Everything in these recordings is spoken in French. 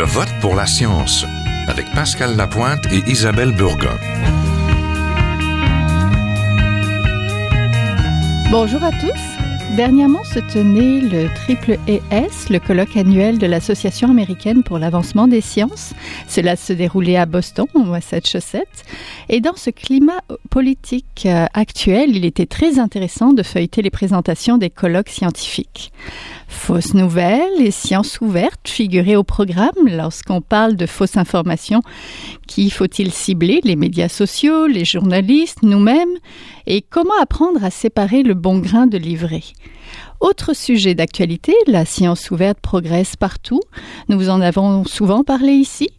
Je vote pour la science avec Pascal Lapointe et Isabelle Burgon. Bonjour à tous. Dernièrement se tenait le triple ES, le colloque annuel de l'Association américaine pour l'avancement des sciences. Cela se déroulait à Boston, au Massachusetts. Et dans ce climat politique euh, actuel, il était très intéressant de feuilleter les présentations des colloques scientifiques. Fausses nouvelles et sciences ouvertes figuraient au programme lorsqu'on parle de fausses informations. Qui faut-il cibler Les médias sociaux, les journalistes, nous-mêmes? Et comment apprendre à séparer le bon grain de l'ivraie autre sujet d'actualité, la science ouverte progresse partout. Nous vous en avons souvent parlé ici.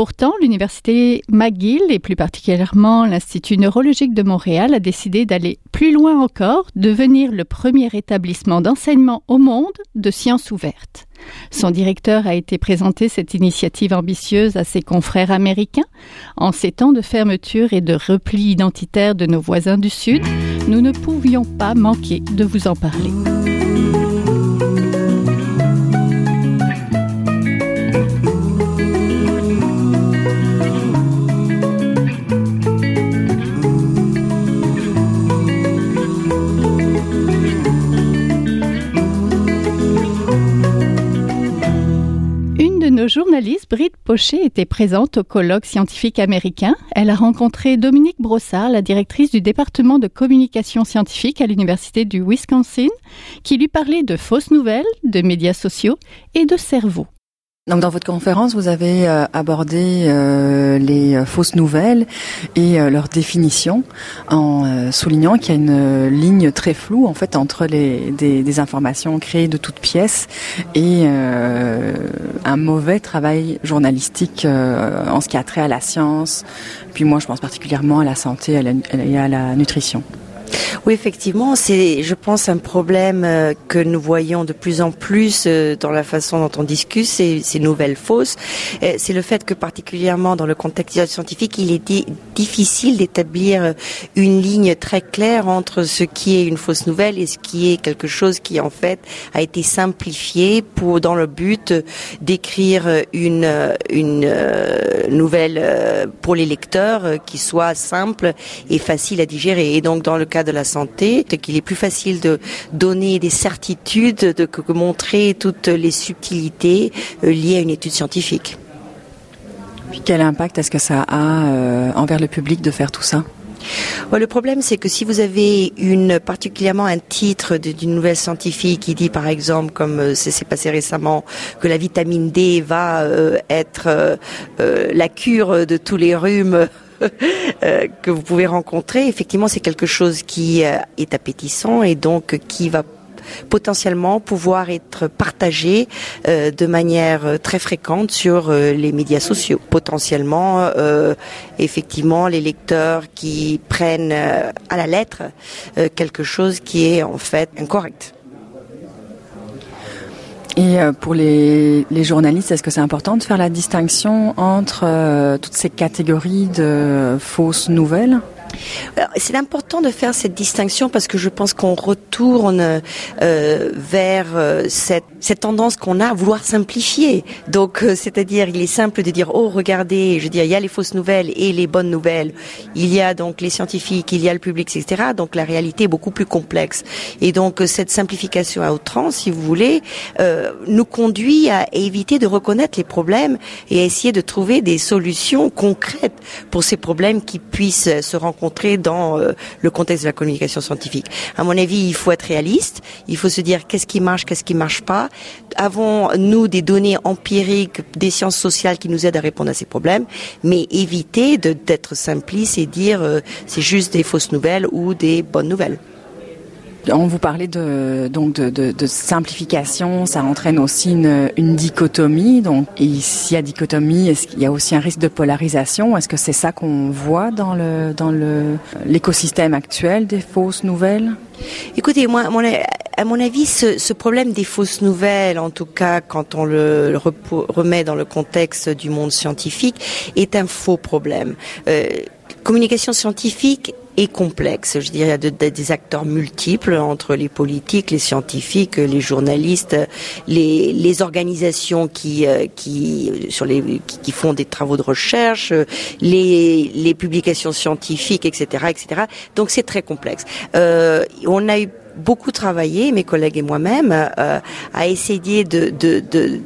Pourtant, l'université McGill et plus particulièrement l'Institut neurologique de Montréal a décidé d'aller plus loin encore, devenir le premier établissement d'enseignement au monde de sciences ouvertes. Son directeur a été présenté cette initiative ambitieuse à ses confrères américains. En ces temps de fermeture et de repli identitaire de nos voisins du Sud, nous ne pouvions pas manquer de vous en parler. Nos journalistes, Britt Pochet était présente au colloque scientifique américain. Elle a rencontré Dominique Brossard, la directrice du département de communication scientifique à l'Université du Wisconsin, qui lui parlait de fausses nouvelles, de médias sociaux et de cerveau. Donc dans votre conférence, vous avez euh, abordé euh, les euh, fausses nouvelles et leur définition en soulignant qu'il y a une ligne très floue en fait entre les, des, des informations créées de toutes pièces et un mauvais travail journalistique en ce qui a trait à la science. Puis moi, je pense particulièrement à la santé et à la nutrition. Oui, effectivement, c'est, je pense, un problème euh, que nous voyons de plus en plus euh, dans la façon dont on discute ces, nouvelles fausses. Euh, c'est le fait que, particulièrement dans le contexte scientifique, il est difficile d'établir une ligne très claire entre ce qui est une fausse nouvelle et ce qui est quelque chose qui, en fait, a été simplifié pour, dans le but d'écrire une, une nouvelle pour les lecteurs qui soit simple et facile à digérer. Et donc, dans le cas de la santé, qu'il est plus facile de donner des certitudes de, que montrer toutes les subtilités euh, liées à une étude scientifique. Puis quel impact est-ce que ça a euh, envers le public de faire tout ça? Le problème, c'est que si vous avez une particulièrement un titre d'une nouvelle scientifique qui dit, par exemple, comme euh, c'est passé récemment, que la vitamine D va être la cure de tous les rhumes que vous pouvez rencontrer, effectivement, c'est quelque chose qui euh, est appétissant et donc qui va potentiellement pouvoir être partagé euh, de manière très fréquente sur les médias sociaux. Potentiellement, effectivement, les lecteurs qui prennent à la lettre quelque chose qui est en fait incorrect. Et euh, pour les, journalistes, est-ce que c'est important de faire la distinction entre euh, toutes ces catégories de fausses nouvelles? C'est important de faire cette distinction parce que je pense qu'on retourne euh, vers euh, cette, tendance qu'on a à vouloir simplifier. Donc, euh, c'est-à-dire, il est simple de dire, oh, regardez, je veux dire, il y a les fausses nouvelles et les bonnes nouvelles. Il y a donc les scientifiques, il y a le public, etc. Donc, la réalité est beaucoup plus complexe. Et donc, cette simplification à outrance, si vous voulez, nous conduit à éviter de reconnaître les problèmes et à essayer de trouver des solutions concrètes pour ces problèmes qui puissent se rencontrer dans euh, le contexte de la communication scientifique. À mon avis, il faut être réaliste. Il faut se dire qu'est-ce qui marche, qu'est-ce qui marche pas. Avons-nous des données empiriques, des sciences sociales qui nous aident à répondre à ces problèmes, mais éviter d'être simpliste et dire euh, c'est juste des fausses nouvelles ou des bonnes nouvelles. On vous parlait de, donc de, simplification, ça entraîne aussi une, dichotomie. Donc, et s'il y a dichotomie, est-ce qu'il y a aussi un risque de polarisation? Est-ce que c'est ça qu'on voit dans le dans le l'écosystème actuel des fausses nouvelles? Écoutez, moi, à mon avis, ce, problème des fausses nouvelles, en tout cas quand on le, remet dans le contexte du monde scientifique, est un faux problème. Euh, communication scientifique est complexe. Je dirais de, des acteurs multiples entre les politiques, les scientifiques, les journalistes, les, les organisations qui qui sur les qui, font des travaux de recherche, les les publications scientifiques, etc., etc. Donc c'est très complexe. Euh, on a eu beaucoup travaillé, mes collègues et moi-même, euh, à essayer de,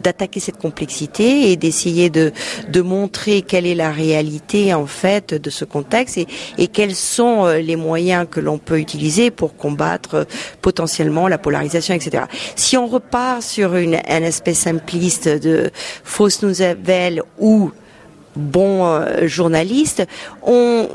d'attaquer cette complexité et d'essayer de, de montrer quelle est la réalité en fait de ce contexte et, et quels sont euh, les moyens que l'on peut utiliser pour combattre euh, potentiellement la polarisation, etc. Si on repart sur une, un aspect simpliste de fausse nouvelle ou bon euh, journaliste, on,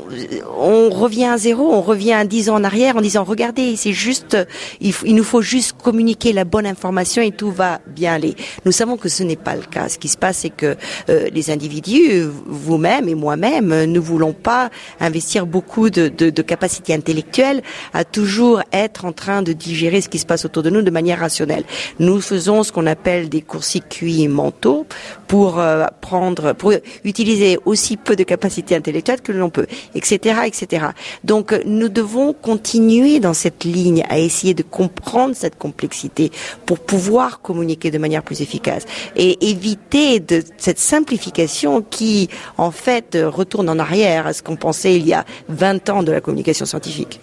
on revient à zéro, on revient à dix ans en arrière en disant regardez, c'est juste, il, nous faut juste communiquer la bonne information et tout va bien aller. Nous savons que ce n'est pas le cas. Ce qui se passe, c'est que euh, les individus, vous-même et moi-même, ne voulons pas investir beaucoup de, de, de capacités intellectuelles à toujours être en train de digérer ce qui se passe autour de nous de manière rationnelle. Nous faisons ce qu'on appelle des courts-circuits mentaux pour euh, prendre, pour utiliser aussi peu de capacité intellectuelle que l'on peut, etc., etc. Donc, nous devons continuer dans cette ligne à essayer de comprendre cette complexité pour pouvoir communiquer de manière plus efficace et éviter de cette simplification qui, en fait, retourne en arrière à ce qu'on pensait il y a 20 ans de la communication scientifique.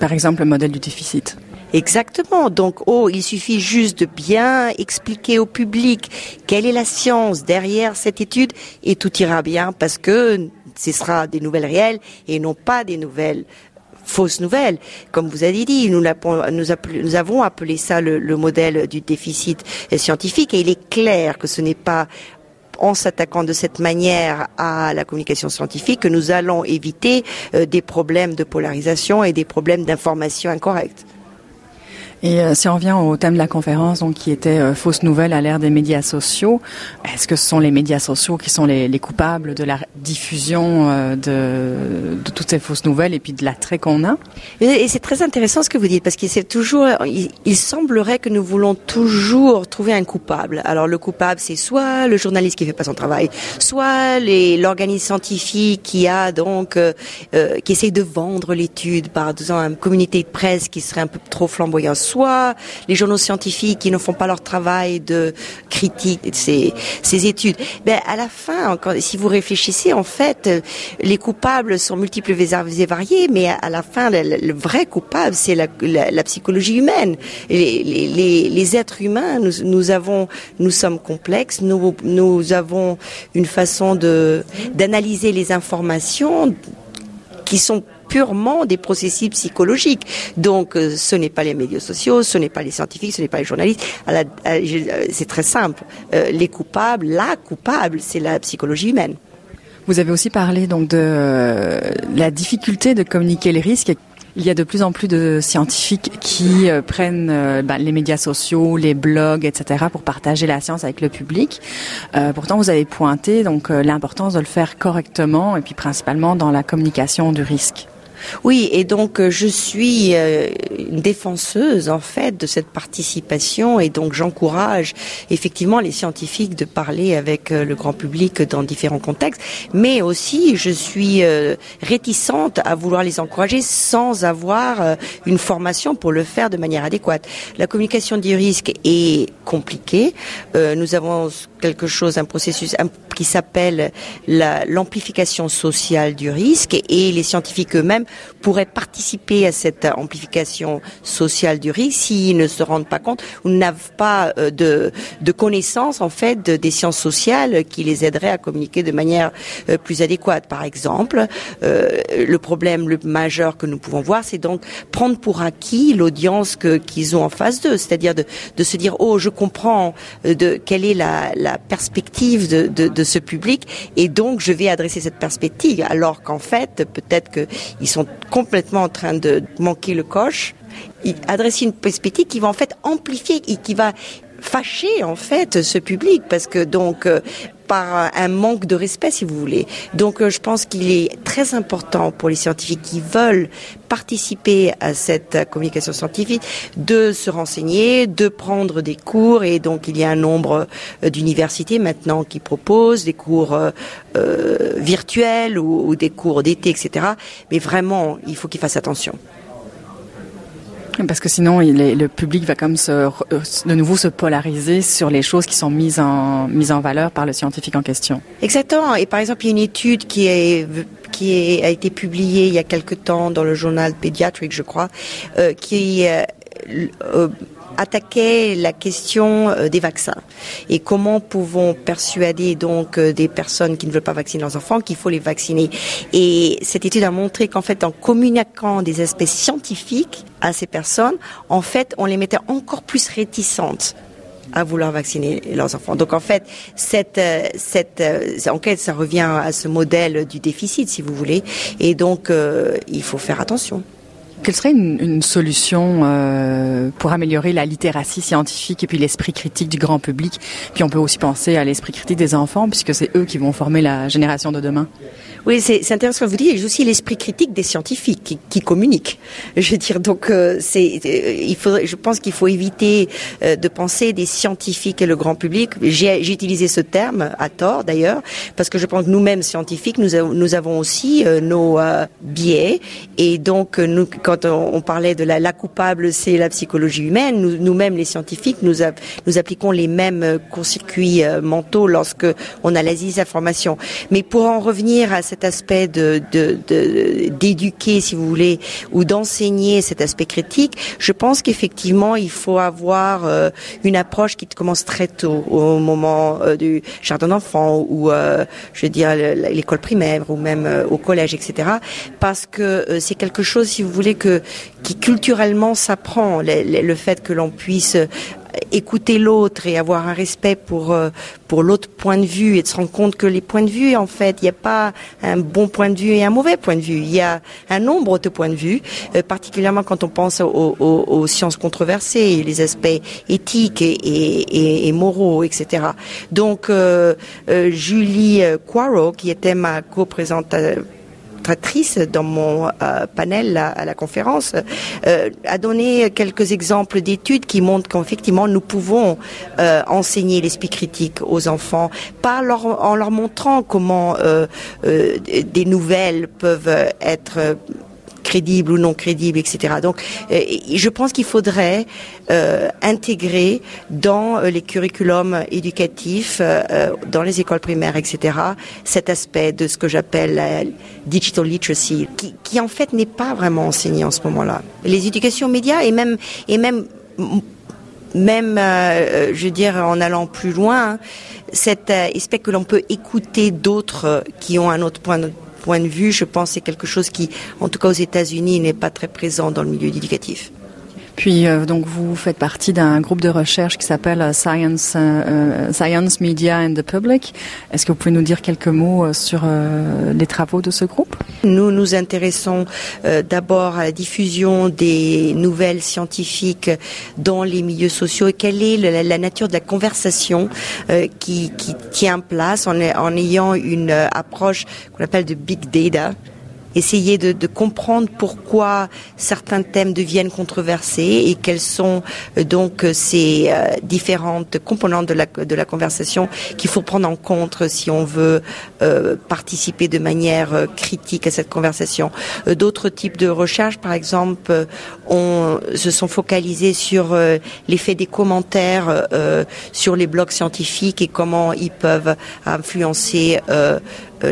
Par exemple, le modèle du déficit. Exactement. Donc, oh, il suffit juste de bien expliquer au public quelle est la science derrière cette étude et tout ira bien parce que ce sera des nouvelles réelles et non pas des nouvelles fausses nouvelles. Comme vous avez dit, nous, avons appelé ça le, le, modèle du déficit scientifique et il est clair que ce n'est pas en s'attaquant de cette manière à la communication scientifique que nous allons éviter euh, des problèmes de polarisation et des problèmes d'information incorrecte. Et euh, si on revient au thème de la conférence, donc qui était euh, fausses nouvelles à l'ère des médias sociaux, est-ce que ce sont les médias sociaux qui sont les, les coupables de la diffusion euh, de, de, toutes ces fausses nouvelles et puis de l'attrait qu'on a? Et, c'est très intéressant ce que vous dites parce que c'est toujours, il, il, semblerait que nous voulons toujours trouver un coupable. Alors le coupable, c'est soit le journaliste qui fait pas son travail, soit l'organisme scientifique qui a donc euh, qui essaye de vendre l'étude par disons un communauté de presse qui serait un peu trop flamboyant soit les journaux scientifiques qui ne font pas leur travail de critique de ces, études. Ben, à la fin, si vous réfléchissez, en fait, les coupables sont multiples et variés, mais à la fin, le, vrai coupable, c'est la, psychologie humaine. Les, êtres humains, nous, sommes complexes, nous, avons une façon d'analyser les informations qui sont purement des processus psychologiques. Donc, euh, ce n'est pas les médias sociaux, ce n'est pas les scientifiques, ce n'est pas les journalistes. Euh, c'est très simple. Euh, les coupables, la coupable, c'est la psychologie humaine. Vous avez aussi parlé donc de la difficulté de communiquer les risques. Il y a de plus en plus de scientifiques qui prennent bah, les médias sociaux, les blogs, etc. pour partager la science avec le public. pourtant, vous avez pointé donc l'importance de le faire correctement et puis principalement dans la communication du risque. Oui, et donc euh, je suis euh, une défenseuse en fait de cette participation et donc j'encourage effectivement les scientifiques de parler avec euh, le grand public dans différents contextes, mais aussi je suis réticente à vouloir les encourager sans avoir une formation pour le faire de manière adéquate. La communication du risque est compliquée. nous avons quelque chose, un processus qui s'appelle l'amplification sociale du risque et les scientifiques eux-mêmes pourraient participer à cette amplification sociale du risque s'ils ne se rendent pas compte ou n'avent pas euh, de, de connaissances en fait des sciences sociales qui les aideraient à communiquer de manière euh, plus adéquate. Par exemple, euh, le problème le majeur que nous pouvons voir, c'est donc prendre pour acquis l'audience qu'ils ont en face d'eux, c'est-à-dire de, de, se dire oh je comprends de quelle est la, la perspective de, de, de, ce public et donc je vais adresser cette perspective. Alors qu'en fait peut-être qu'ils sont complètement en train de manquer le coche, adresser une perspective qui va en fait amplifier et qui va fâcher en fait ce public parce que donc euh, par un manque de respect, si vous voulez. Donc, je pense qu'il est très important pour les scientifiques qui veulent participer à cette communication scientifique de se renseigner, de prendre des cours et donc il y a un nombre d'universités maintenant qui proposent des cours virtuels ou, des cours d'été, etc. Mais vraiment, il faut qu'ils fassent attention. Parce que sinon, le public va comme se, euh, de nouveau se polariser sur les choses qui sont mises en, mises en valeur par le scientifique en question. Exactement. Et par exemple, il y a une étude qui a été publiée il y a quelque temps dans le journal Pediatric, je crois, euh, qui euh, euh attaquait la question euh, des vaccins et comment pouvons persuader donc euh, des personnes qui ne veulent pas vacciner leurs enfants qu'il faut les vacciner? Et cette étude a montré qu'en fait, en communiquant des aspects scientifiques à ces personnes, en fait, on les mettait encore plus réticentes à vouloir vacciner leurs enfants. Donc en fait, cette, euh, cette enquête, ça revient à ce modèle du déficit, si vous voulez. Et donc, il faut faire attention. Quelle serait une, solution euh, pour améliorer la littératie scientifique et puis l'esprit critique du grand public? Puis on peut aussi penser à l'esprit critique des enfants, puisque c'est eux qui vont former la génération de demain. Oui, c'est intéressant ce que vous dites. A aussi l'esprit critique des scientifiques qui, communiquent. Je veux dire, donc euh, euh, il faudrait, je pense qu'il faut éviter de penser des scientifiques et le grand public. J'ai utilisé ce terme à tort d'ailleurs, parce que je pense que nous-mêmes scientifiques, nous, avons aussi nos biais. Et donc, quand on, parlait de la, la coupable, c'est la psychologie humaine. Nous, nous-mêmes, les scientifiques, nous, appliquons les mêmes courts-circuits mentaux lorsque on a la information. Mais pour en revenir à cet aspect de d'éduquer, si vous voulez, ou d'enseigner cet aspect critique, je pense qu'effectivement, il faut avoir euh, une approche qui commence très tôt, au moment euh, du jardin d'enfants ou, euh, je veux dire, l'école primaire ou même au collège, etc. Parce que c'est quelque chose, si vous voulez, qui culturellement s'apprend, le fait que l'on puisse écouter l'autre et avoir un respect pour euh, pour l'autre point de vue et de se rendre compte que les points de vue, en fait, il n'y a pas un bon point de vue et un mauvais point de vue. Il y a un nombre de points de vue, euh, particulièrement quand on pense aux, sciences controversées, les aspects éthiques et, et, moraux, etc. Donc, euh, Julie Quarro, qui était ma co-présentatrice, dans mon euh, panel à, la conférence euh, a donné quelques exemples d'études qui montrent qu'effectivement nous pouvons euh, enseigner l'esprit critique aux enfants par leur, en leur montrant comment des nouvelles peuvent être crédible ou non crédible, etc. Donc, euh, je pense qu'il faudrait euh, intégrer dans euh, les curriculums éducatifs, dans les écoles primaires, etc., cet aspect de ce que j'appelle la digital literacy, qui, en fait n'est pas vraiment enseigné en ce moment-là. Les éducations médias et même et même même, je veux dire, en allant plus loin, cet aspect que l'on peut écouter d'autres qui ont un autre point de point de vue, je pense que c'est quelque chose qui, en tout cas aux États-Unis, n'est pas très présent dans le milieu éducatif. Puis euh, donc vous faites partie d'un groupe de recherche qui s'appelle euh, Science euh, Science Media and the Public. Est-ce que vous pouvez nous dire quelques mots sur les travaux de ce groupe? Nous nous intéressons d'abord à la diffusion des nouvelles scientifiques dans les milieux sociaux et quelle est la, nature de la conversation qui, qui, tient place en ayant une approche qu'on appelle de big data essayer de, de, comprendre pourquoi certains thèmes deviennent controversés et quelles sont euh, donc euh, ces euh, différentes composantes de la, de la conversation qu'il faut prendre en compte si on veut participer de manière critique à cette conversation. D'autres types de recherches, par exemple, se sont focalisés sur l'effet des commentaires sur les blogs scientifiques et comment ils peuvent influencer euh,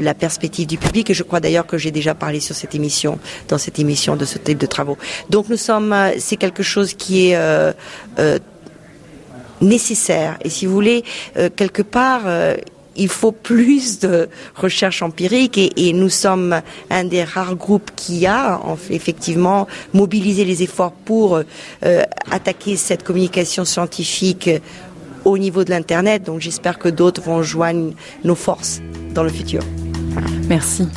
la perspective du public. Et je crois d'ailleurs que j'ai déjà parlé sur cette émission, dans cette émission de ce type de travaux. Donc nous sommes, euh, c'est quelque chose qui est euh, nécessaire. Et si vous voulez, quelque part, il faut plus de recherche empirique et, nous sommes un des rares groupes qui a effectivement mobilisé les efforts pour attaquer cette communication scientifique au niveau de l'Internet. Donc j'espère que d'autres vont joindre nos forces dans le futur. Merci.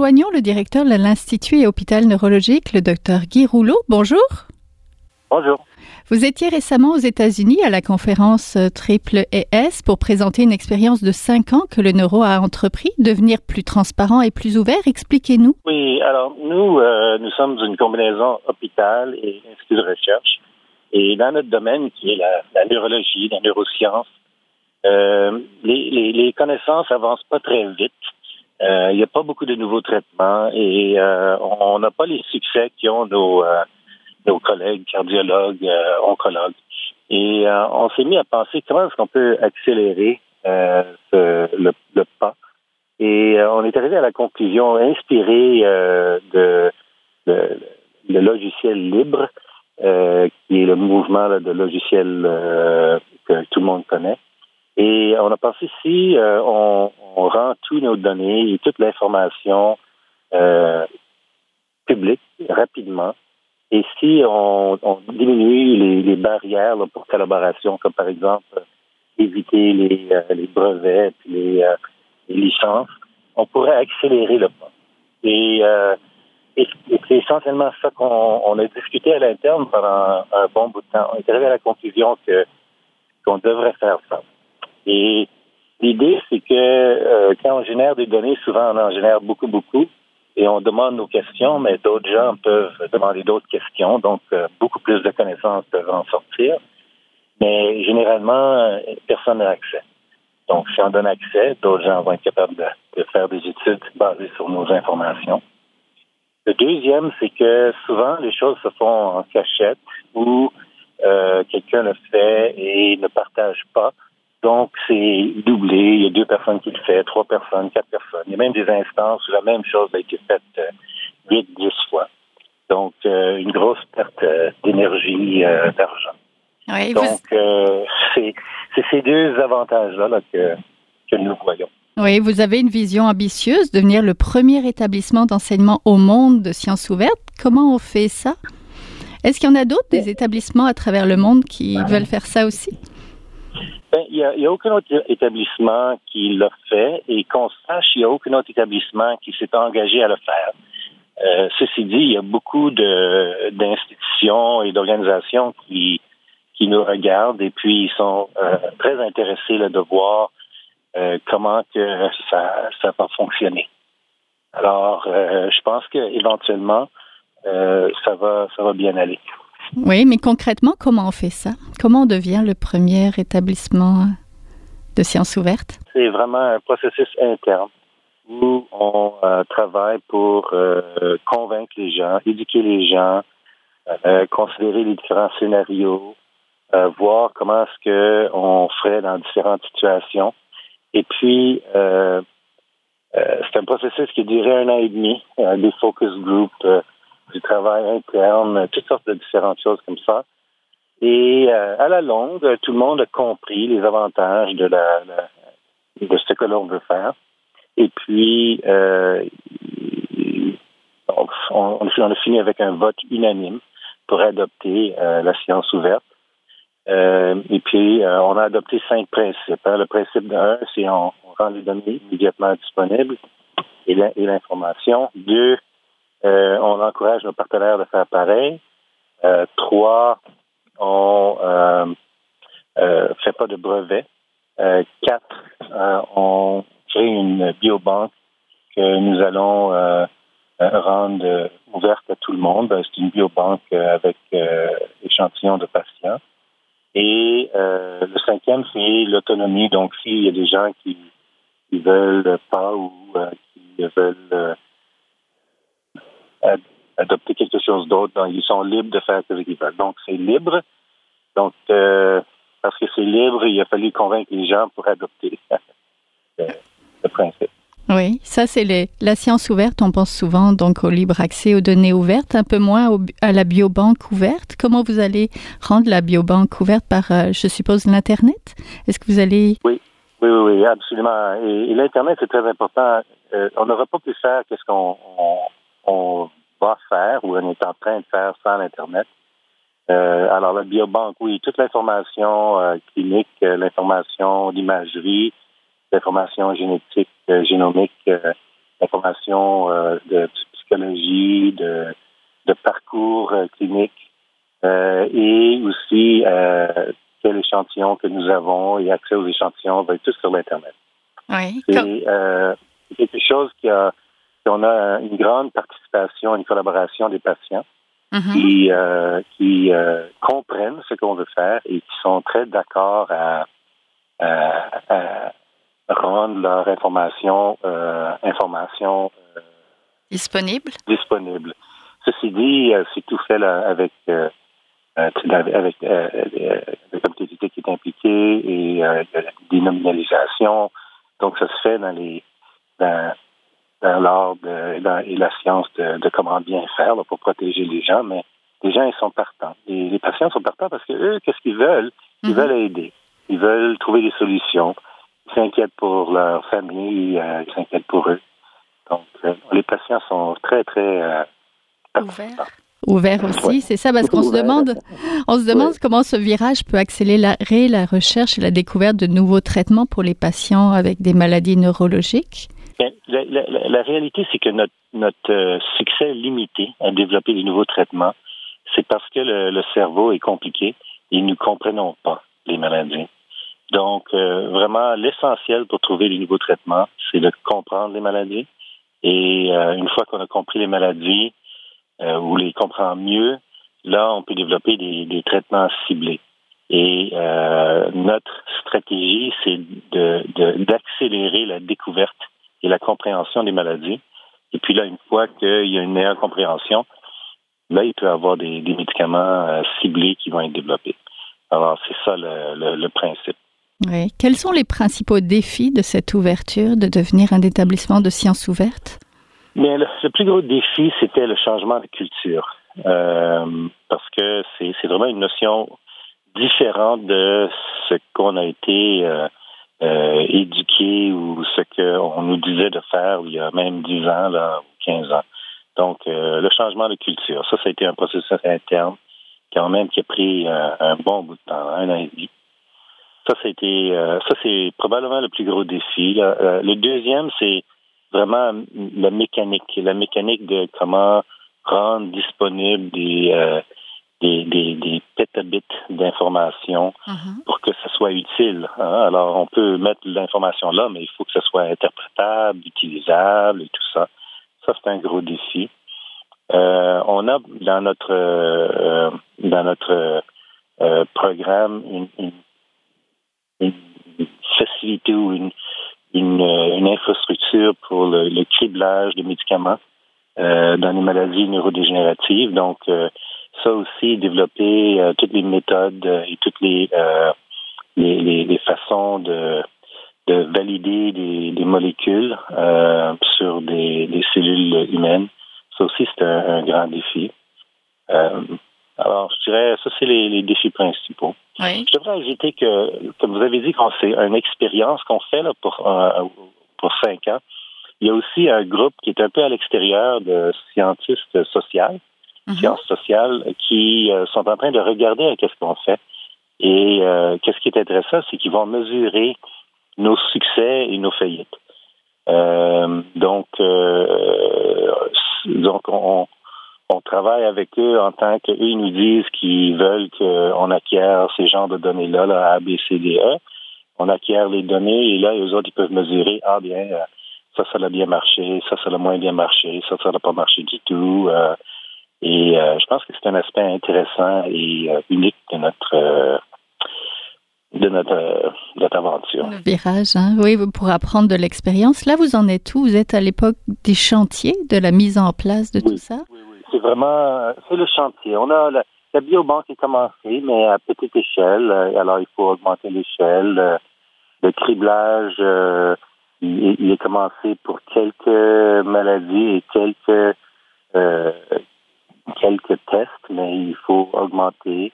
Rejoignons le directeur de l'Institut et hôpital neurologique, le docteur Guy Rouleau. Bonjour. Bonjour. Vous étiez récemment aux États-Unis à la conférence Triple ES pour présenter une expérience de cinq ans que le neuro a entrepris, devenir plus transparent et plus ouvert. Expliquez-nous. Oui, alors nous, euh, nous sommes une combinaison hôpital et institut de recherche. Et dans notre domaine, qui est la, neurologie, la neuroscience, euh, les, les, les, connaissances avancent pas très vite. Il n'y a pas beaucoup de nouveaux traitements et on n'a pas les succès qui ont nos nos collègues cardiologues, euh, oncologues. Et euh, on s'est mis à penser comment est-ce qu'on peut accélérer euh, le, pas. Et on est arrivé à la conclusion, inspiré de, le logiciel libre, qui est le mouvement de logiciels que tout le monde connaît. Et on a pensé si on, on, rend toutes nos données et toute l'information publique rapidement, et si on, diminue les, barrières pour collaboration, comme par exemple euh, éviter les, euh, les brevets et euh, les, licences, on pourrait accélérer le pas. Et, c'est essentiellement ça qu'on a discuté à l'interne pendant un bon bout de temps. On est arrivé à la conclusion que qu'on devrait faire ça. Et l'idée, c'est que quand on génère des données, souvent on en génère beaucoup, beaucoup et on demande nos questions, mais d'autres gens peuvent demander d'autres questions, donc euh, beaucoup plus de connaissances peuvent en sortir. Mais généralement, euh, personne n'a accès. Donc, si on donne accès, d'autres gens vont être capables de, faire des études basées sur nos informations. Le deuxième, c'est que souvent, les choses se font en cachette ou euh, quelqu'un le fait et ne partage pas. Donc, c'est doublé. Il y a deux personnes qui le font, trois personnes, quatre personnes. Il y a même des instances où la même chose a été faite euh, huit, dix fois. Donc, euh, une grosse perte euh, d'énergie, d'argent. Oui, Donc, c'est ces deux avantages-là que, que nous voyons. Oui, vous avez une vision ambitieuse, devenir le premier établissement d'enseignement au monde de sciences ouvertes. Comment on fait ça? Est-ce qu'il y en a d'autres, des établissements à travers le monde qui veulent faire ça aussi? Ben, il n'y a, aucun autre établissement qui l'a fait et qu'on sache, il n'y a aucun autre établissement qui s'est engagé à le faire. Euh, ceci dit, il y a beaucoup d'institutions et d'organisations qui, qui nous regardent et puis ils sont euh, très intéressés là, de voir euh, comment que ça, ça va fonctionner. Alors, je pense qu'éventuellement, ça va ça va bien aller. Oui, mais concrètement, comment on fait ça? Comment on devient le premier établissement de sciences ouvertes? C'est vraiment un processus interne où on euh, travaille pour euh, convaincre les gens, éduquer les gens, euh, considérer les différents scénarios, voir comment est-ce qu'on ferait dans différentes situations. Et puis, c'est un processus qui duré un an et demi, des focus groups du travail interne, toutes sortes de différentes choses comme ça. Et euh, à la longue, tout le monde a compris les avantages de la, de ce que l'on veut faire. Et puis, euh, on, a fini avec un vote unanime pour adopter euh, la science ouverte. et puis, on a adopté cinq principes. Hein. Le principe d'un, c'est on, on rend les données immédiatement disponibles et l'information. Deux, euh, on encourage nos partenaires de faire pareil. Euh, trois, on euh, euh fait pas de brevet. Euh, quatre, on crée une biobanque que nous allons rendre ouverte à tout le monde. Ben, c'est une biobanque avec échantillons de patients. Et le cinquième, c'est l'autonomie. Donc, s'il y a des gens qui, qui veulent pas ou qui veulent adopter quelque chose d'autre. ils sont libres de faire ce qu'ils veulent. Donc, c'est libre. Donc, euh, parce que c'est libre, il a fallu convaincre les gens pour adopter le, principe. Oui, ça c'est la science ouverte. On pense souvent donc au libre accès aux données ouvertes, un peu moins à la biobanque ouverte. Comment vous allez rendre la biobanque ouverte par, euh, je suppose, l'internet? Est-ce que vous allez Oui, oui, oui, absolument. Et, l'internet c'est très important. Euh, on n'aurait pas pu faire qu'est-ce qu'on on va faire ou on est en train de faire sans l'Internet. Euh, alors, la biobanque, oui, toute l'information euh, clinique, euh, l'information d'imagerie, l'information génétique, génomique d'informations de psychologie, de, de parcours clinique et aussi quel échantillon que nous avons et accès aux échantillons va être tout sur l'Internet. Oui. C'est quelque chose qui a, on a une grande participation, une collaboration des patients. Mhm. qui, euh, qui euh, comprennent ce qu'on veut faire et qui sont très d'accord à, à, rendre leur information euh, information disponible. Disponible. Ceci dit, c'est tout fait là, avec avec le comité qui est impliqué et la dénominalisation. Donc, ça se fait dans les dans l'art et la science de, comment bien faire pour protéger les gens, mais les gens, ils sont partants. Les, patients sont partants parce que eux, qu'est-ce qu'ils veulent? Ils mhm. veulent aider. Ils veulent trouver des solutions. Ils s'inquiètent pour leur famille, euh, ils s'inquiètent pour eux. Donc, euh, les patients sont très, très euh, ouverts. Ouvert aussi, c'est ça, parce qu'on se demande, on se demande comment ce virage peut accélérer la recherche et la découverte de nouveaux traitements pour les patients avec des maladies neurologiques. Ben, la, la, la, réalité, c'est que notre, notre euh, succès limité à développer des nouveaux traitements, c'est parce que le, le, cerveau est compliqué et nous ne comprenons pas les maladies. Donc, euh, vraiment, l'essentiel pour trouver des nouveaux traitements, c'est de comprendre les maladies. Et euh, une fois qu'on a compris les maladies ou les comprend mieux, là, on peut développer des, des traitements ciblés. Et notre stratégie, c'est d'accélérer de, la découverte et la compréhension des maladies. Et puis là, une fois qu'il y a une meilleure compréhension, là, il peut y avoir des, médicaments euh, ciblés qui vont être développés. Alors, c'est ça le, principe. Oui. Quels sont les principaux défis de cette ouverture, de devenir un établissement de sciences ouvertes? Bien, le, plus gros défi, c'était le changement de culture. Euh, parce que c'est vraiment une notion différente de ce qu'on a été euh, euh, éduquer ou ce qu'on nous disait de faire il y a même 10 ans, là, ou 15 ans. Donc, euh, le changement de culture, ça, ça a été un processus interne quand même qui a pris euh, un bon bout de temps, un an et demi. Ça, c'était, ça, c'est probablement le plus gros défi. le deuxième, c'est vraiment la mécanique, la mécanique de comment rendre disponible des des, des, des pétabits d'informations uh-huh. pour que ça soit utile. Hein. Alors, on peut mettre l'information là, mais il faut que ça soit interprétable, utilisable et tout ça. Ça, c'est un gros défi. Euh, on a dans notre euh, dans notre euh, programme une, une, facilité ou une, une, une infrastructure pour le, le criblage des médicaments euh, dans les maladies neurodégénératives. Donc, euh, ça aussi, développer euh, toutes les méthodes euh, et toutes les, euh, les, les, façons de, de valider des, des molécules sur des, des, cellules humaines. Ça aussi, c'est un, grand défi. alors, je dirais, ça, c'est les, les, défis principaux. Oui. Je devrais ajouter que, comme vous avez dit, c'est une expérience qu'on fait là, pour, pour cinq ans. Il y a aussi un groupe qui est un peu à l'extérieur de scientistes sociaux Mhm. sciences sociales qui euh, sont en train de regarder qu'est-ce qu'on fait. Et euh, qu'est-ce qui est intéressant, c'est qu'ils vont mesurer nos succès et nos faillites. Euh, donc, donc on, on travaille avec eux en tant qu'eux, ils nous disent qu'ils veulent qu'on acquiert ces genres de données-là, là, A, B, C, D, E. On acquiert les données et là, eux autres, ils peuvent mesurer, ah bien, ça, ça a bien marché, ça, ça a moins bien marché, ça, ça n'a pas marché du tout. Et euh, je pense que c'est un aspect intéressant et euh, unique de notre euh, de notre, notre aventure. Le virage, hein? oui, pour apprendre de l'expérience. Là, vous en êtes où? Vous êtes à l'époque des chantiers, de la mise en place de tout ça? Oui, oui, c'est vraiment c'est le chantier. On a la, la biobanque est commencée, mais à petite échelle. Alors, il faut augmenter l'échelle. Le criblage, il, il, est commencé pour quelques maladies et quelques quelques tests, mais il faut augmenter.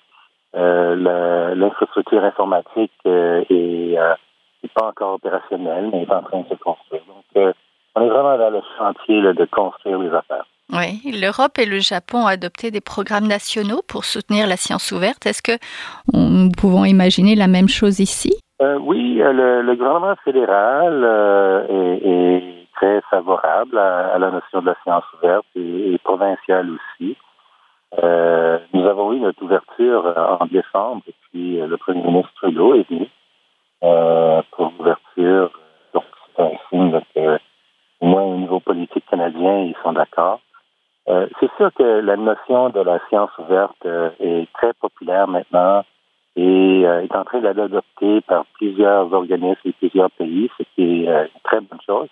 Euh, l'infrastructure informatique euh, est, euh, pas encore opérationnelle, mais est en train de se construire. Donc, euh, on est vraiment dans le chantier de construire les affaires. Oui, l'Europe et le Japon ont adopté des programmes nationaux pour soutenir la science ouverte. Est-ce que nous pouvons imaginer la même chose ici? Oui, le, le, gouvernement fédéral est, est, très favorable à, la notion de la science ouverte et, provinciale aussi. Euh, nous avons eu notre ouverture en décembre et puis le premier ministre Trudeau est venu pour l'ouverture. Donc, c'est un signe que, au moins au niveau politique canadien, ils sont d'accord. Euh, c'est sûr que la notion de la science ouverte euh, est très populaire maintenant et euh, est en train d'être adoptée par plusieurs organismes et plusieurs pays, ce qui est une très bonne chose.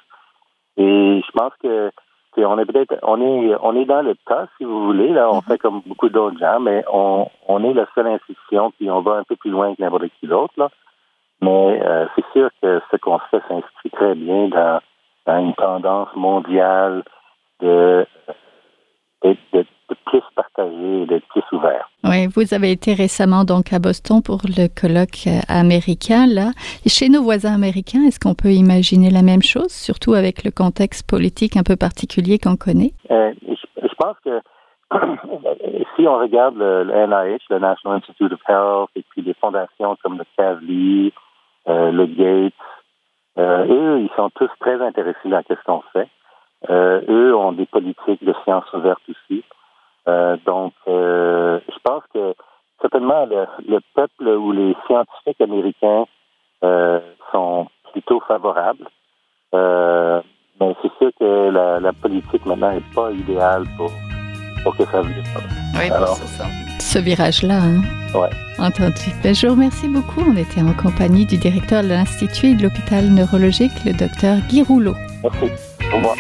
Et je pense que on est peut-être on est on est dans le tas, si vous voulez. Là, on fait comme beaucoup d'autres gens, mais on, on est la seule institution, puis on va un peu plus loin que n'importe qui d'autre. Là. Mais c'est sûr que ce qu'on fait s'inscrit très bien dans, dans une tendance mondiale de d'être plus partagé, d'être plus ouvert. Vous avez été récemment donc à Boston pour le colloque euh, américain. Là, chez nos voisins américains, est-ce qu'on peut imaginer la même chose, surtout avec le contexte politique un peu particulier qu'on connaît? Euh, je, pense que si on regarde le, NIH, le National Institute of Health, et puis des fondations comme le Kavli, euh, le Gates, eux, ils sont tous très intéressés dans ce qu'on fait. Eux ont des politiques de sciences ouvertes aussi. Euh, donc, euh, je pense que certainement le, peuple ou les scientifiques américains sont plutôt favorables. mais c'est sûr que la, politique maintenant n'est pas idéale pour, pour que ça vienne. Oui, c'est ça. Ce virage-là. Hein? Ouais. Entendu. Ben, je vous remercie beaucoup. On était en compagnie du directeur de l'Institut et de l'hôpital neurologique, le docteur Guy Rouleau. Merci. Au revoir.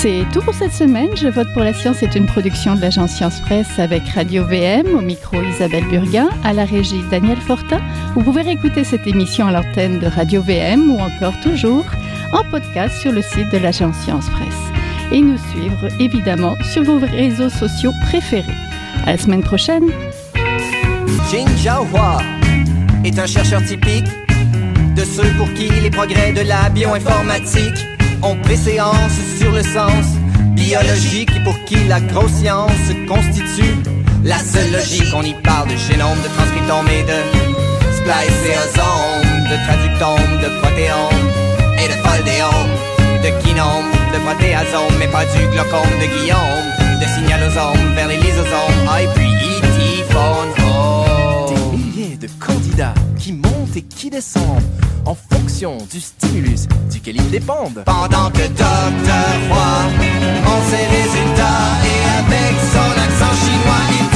C'est tout pour cette semaine. Je vote pour la science est une production de l'agence Science Presse avec Radio VM, au micro Isabelle Burguin, à la régie Daniel Fortin. Vous pouvez réécouter cette émission à l'antenne de Radio VM ou encore toujours en podcast sur le site de l'agence Science Presse. Et nous suivre évidemment sur vos réseaux sociaux préférés. À la semaine prochaine. Jin Jiahua est un chercheur typique de ceux pour qui les progrès de la bioinformatique ont préséance sur le sens biologique pour qui la grosse science constitue la seule logique. On y parle de génome, de transcriptome et de spliceosome, de traductome, de protéome et de foldéome, de kinome, de protéasome, mais pas du glaucome de Guillaume, de signalosome vers les lysosomes, ah, et puis E.T. qui descendent en fonction du stimulus duquel ils dépendent. Pendant que Docteur Roy, on ses résultats et avec son accent chinois,